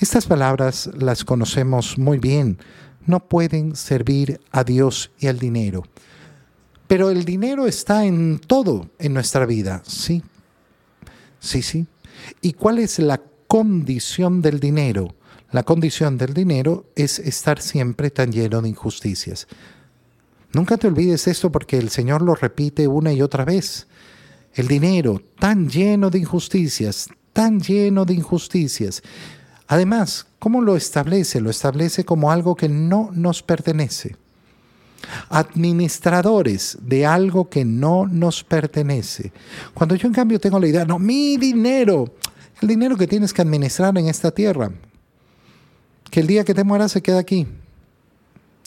Estas palabras las conocemos muy bien. No pueden servir a Dios y al dinero. Pero el dinero está en todo en nuestra vida, ¿sí? Sí, sí. ¿Y cuál es la condición del dinero? La condición del dinero es estar siempre tan lleno de injusticias. Nunca te olvides esto porque el Señor lo repite una y otra vez. El dinero tan lleno de injusticias, tan lleno de injusticias. Además, ¿cómo lo establece? Lo establece como algo que no nos pertenece. Administradores de algo que no nos pertenece. Cuando yo en cambio tengo la idea, no, mi dinero, el dinero que tienes que administrar en esta tierra, que el día que te mueras se queda aquí,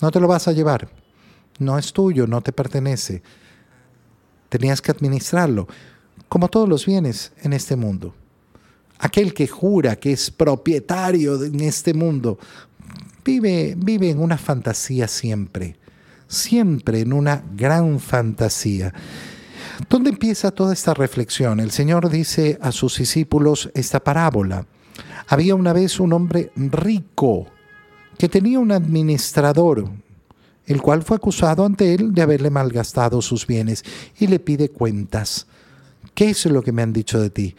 no te lo vas a llevar no es tuyo, no te pertenece. Tenías que administrarlo, como todos los bienes en este mundo. Aquel que jura que es propietario en este mundo, vive, vive en una fantasía siempre, siempre en una gran fantasía. ¿Dónde empieza toda esta reflexión? El Señor dice a sus discípulos esta parábola. Había una vez un hombre rico que tenía un administrador, el cual fue acusado ante él de haberle malgastado sus bienes y le pide cuentas. ¿Qué es lo que me han dicho de ti?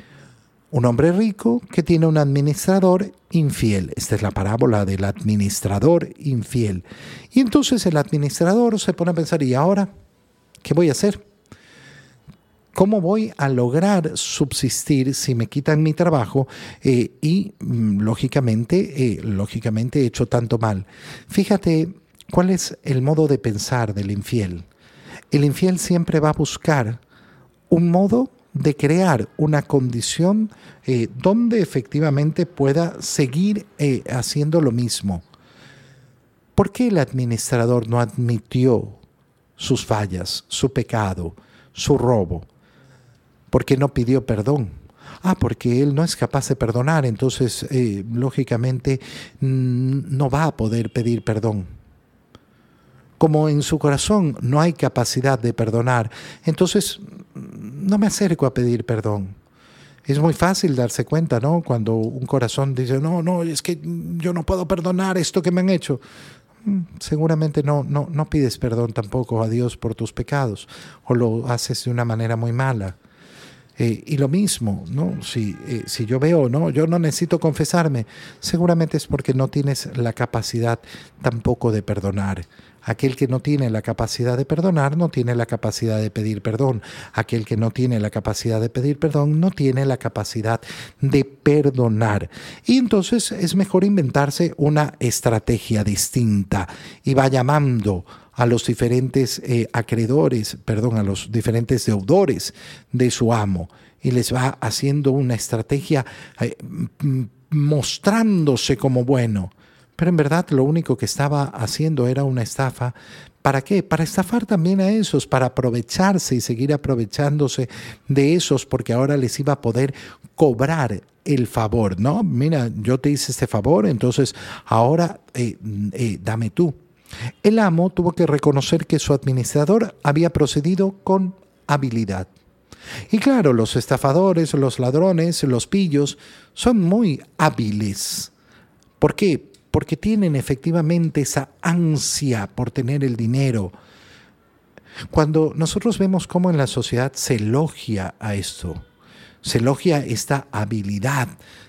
Un hombre rico que tiene un administrador infiel. Esta es la parábola del administrador infiel. Y entonces el administrador se pone a pensar, ¿y ahora qué voy a hacer? ¿Cómo voy a lograr subsistir si me quitan mi trabajo eh, y mm, lógicamente, eh, lógicamente he hecho tanto mal? Fíjate ¿Cuál es el modo de pensar del infiel? El infiel siempre va a buscar un modo de crear una condición eh, donde efectivamente pueda seguir eh, haciendo lo mismo. ¿Por qué el administrador no admitió sus fallas, su pecado, su robo? ¿Por qué no pidió perdón? Ah, porque él no es capaz de perdonar, entonces eh, lógicamente no va a poder pedir perdón como en su corazón no hay capacidad de perdonar, entonces no me acerco a pedir perdón. Es muy fácil darse cuenta, ¿no? Cuando un corazón dice, no, no, es que yo no puedo perdonar esto que me han hecho. Mm, seguramente no, no, no pides perdón tampoco a Dios por tus pecados o lo haces de una manera muy mala. Eh, y lo mismo, ¿no? Si, eh, si yo veo, ¿no? Yo no necesito confesarme, seguramente es porque no tienes la capacidad tampoco de perdonar. Aquel que no tiene la capacidad de perdonar no tiene la capacidad de pedir perdón. Aquel que no tiene la capacidad de pedir perdón no tiene la capacidad de perdonar. Y entonces es mejor inventarse una estrategia distinta y va llamando a los diferentes eh, acreedores, perdón, a los diferentes deudores de su amo y les va haciendo una estrategia eh, mostrándose como bueno pero en verdad lo único que estaba haciendo era una estafa. ¿Para qué? Para estafar también a esos, para aprovecharse y seguir aprovechándose de esos, porque ahora les iba a poder cobrar el favor, ¿no? Mira, yo te hice este favor, entonces ahora eh, dame tú. El amo tuvo que reconocer que su administrador había procedido con habilidad. Y claro, los estafadores, los ladrones, los pillos son muy hábiles. ¿Por qué? porque tienen efectivamente esa ansia por tener el dinero. Cuando nosotros vemos cómo en la sociedad se elogia a esto, se elogia esta habilidad,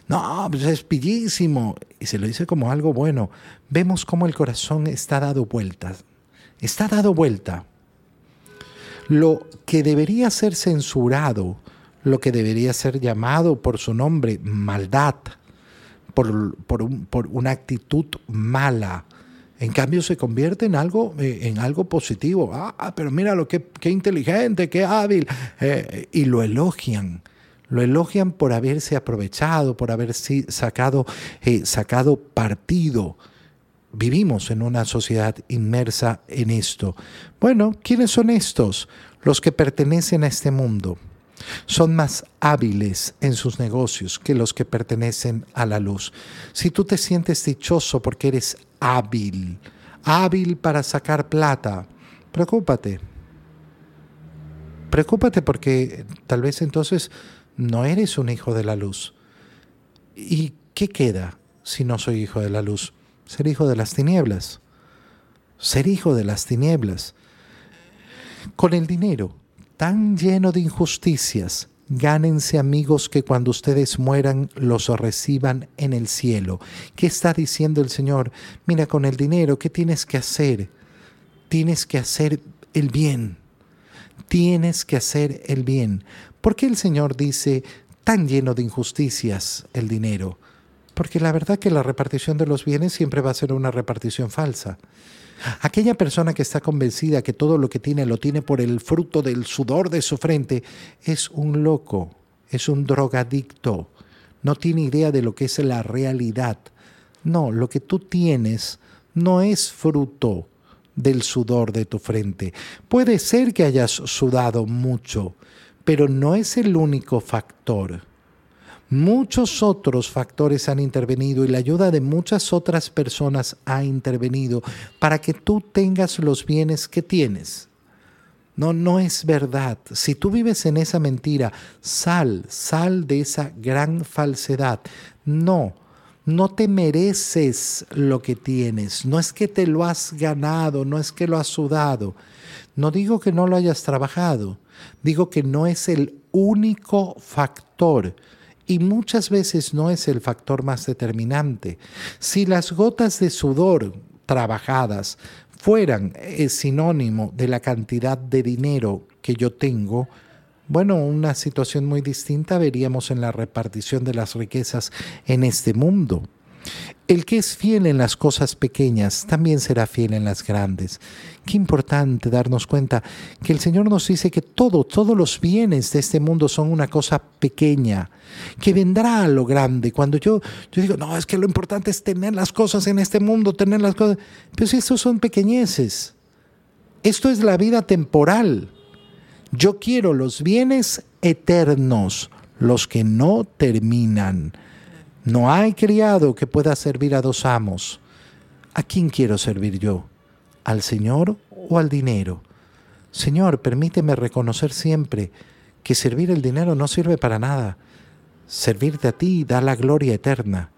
no, pues es pillísimo, y se lo dice como algo bueno, vemos cómo el corazón está dado vuelta, está dado vuelta. Lo que debería ser censurado, lo que debería ser llamado por su nombre, maldad, por, una actitud mala. En cambio se convierte en algo, eh, en algo positivo. Ah, ah, pero mira lo que qué inteligente, qué hábil. Eh, y lo elogian. Lo elogian por haberse aprovechado, por haber sacado, eh, sacado partido. Vivimos en una sociedad inmersa en esto. Bueno, ¿quiénes son estos? Los que pertenecen a este mundo. Son más hábiles en sus negocios que los que pertenecen a la luz. Si tú te sientes dichoso porque eres hábil, hábil para sacar plata, preocúpate. Preocúpate porque tal vez entonces no eres un hijo de la luz. ¿Y qué queda? si no soy hijo de la luz? Ser hijo de las tinieblas. Ser hijo de las tinieblas. Con el dinero tan lleno de injusticias, Gánense amigos que cuando ustedes mueran los reciban en el cielo. ¿Qué está diciendo el Señor? Mira, con el dinero, ¿qué tienes que hacer? Tienes que hacer el bien. Tienes que hacer el bien. ¿Por qué el Señor dice tan lleno de injusticias el dinero? Porque la verdad que la repartición de los bienes siempre va a ser una repartición falsa. Aquella persona que está convencida que todo lo que tiene lo tiene por el fruto del sudor de su frente es un loco, es un drogadicto, no tiene idea de lo que es la realidad. No, lo que tú tienes no es fruto del sudor de tu frente. Puede ser que hayas sudado mucho, pero no es el único factor. Muchos otros factores han intervenido y la ayuda de muchas otras personas ha intervenido para que tú tengas los bienes que tienes. No, no es verdad. Si tú vives en esa mentira, sal, sal de esa gran falsedad. No, no te mereces lo que tienes. No es que te lo has ganado, no es que lo has sudado. No digo que no lo hayas trabajado. Digo que no es el único factor y muchas veces no es el factor más determinante. Si las gotas de sudor trabajadas fueran eh, sinónimo de la cantidad de dinero que yo tengo, bueno, una situación muy distinta veríamos en la repartición de las riquezas en este mundo. El que es fiel en las cosas pequeñas también será fiel en las grandes. Qué importante darnos cuenta que el Señor nos dice que todo, todos los bienes de este mundo son una cosa pequeña, que vendrá a lo grande. Cuando yo, yo digo, no, es que lo importante es tener las cosas en este mundo, tener las cosas. Pero si estos son pequeñeces, esto es la vida temporal. Yo quiero los bienes eternos, los que no terminan. No hay criado que pueda servir a dos amos. ¿A quién quiero servir yo? ¿Al Señor o al dinero? Señor, permíteme reconocer siempre que servir el dinero no sirve para nada. Servirte a ti da la gloria eterna.